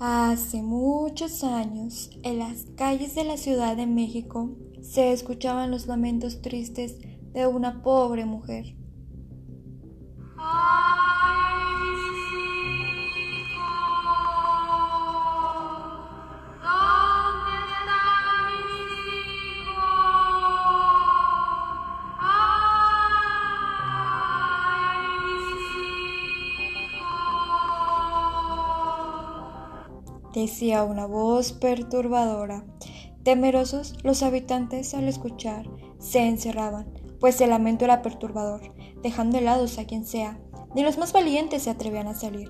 Hace muchos años, en las calles de la Ciudad de México, se escuchaban los lamentos tristes de una pobre mujer. Decía una voz perturbadora. Temerosos, los habitantes al escuchar se encerraban, pues el lamento era perturbador, dejando helados a quien sea. Ni los más valientes se atrevían a salir.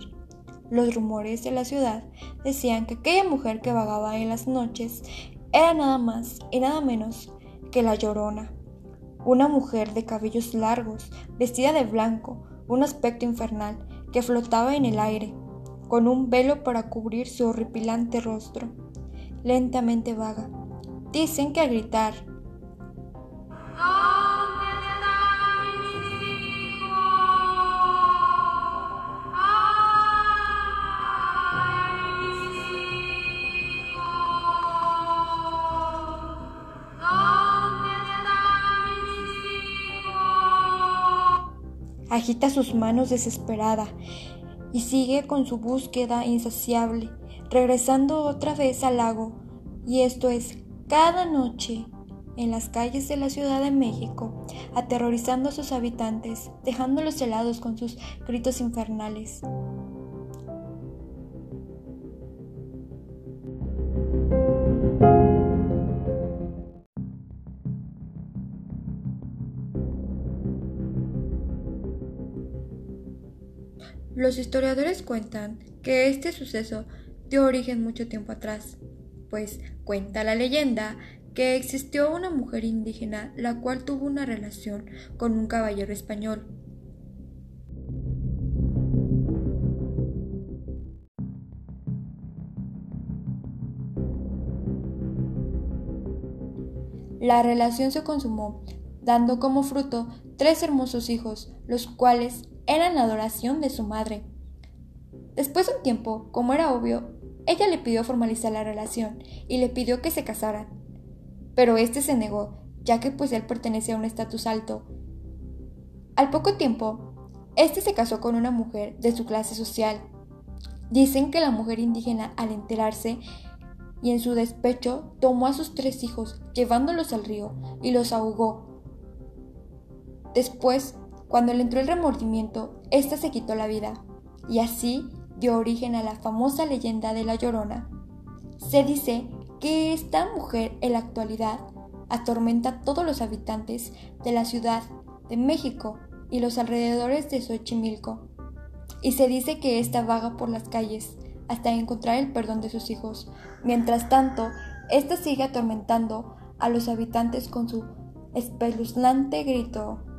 Los rumores de la ciudad decían que aquella mujer que vagaba en las noches era nada más y nada menos que la llorona. Una mujer de cabellos largos, vestida de blanco, un aspecto infernal, que flotaba en el aire, con un velo para cubrir su horripilante rostro. Lentamente vaga. Dicen que al gritar agita sus manos desesperada y sigue con su búsqueda insaciable, regresando otra vez al lago, y esto es cada noche en las calles de la Ciudad de México, aterrorizando a sus habitantes, dejándolos helados con sus gritos infernales. Los historiadores cuentan que este suceso dio origen mucho tiempo atrás, pues cuenta la leyenda que existió una mujer indígena la cual tuvo una relación con un caballero español. La relación se consumó, dando como fruto tres hermosos hijos, los cuales eran la adoración de su madre. Después de un tiempo, como era obvio, ella le pidió formalizar la relación y le pidió que se casaran. Pero este se negó, ya que pues él pertenecía a un estatus alto. Al poco tiempo, este se casó con una mujer de su clase social. Dicen que la mujer indígena, al enterarse y en su despecho, tomó a sus tres hijos, llevándolos al río, y los ahogó. Después cuando le entró el remordimiento, ésta se quitó la vida, y así dio origen a la famosa leyenda de la Llorona. Se dice que esta mujer en la actualidad atormenta a todos los habitantes de la Ciudad de México y los alrededores de Xochimilco, y se dice que ésta vaga por las calles hasta encontrar el perdón de sus hijos. Mientras tanto, ésta sigue atormentando a los habitantes con su espeluznante grito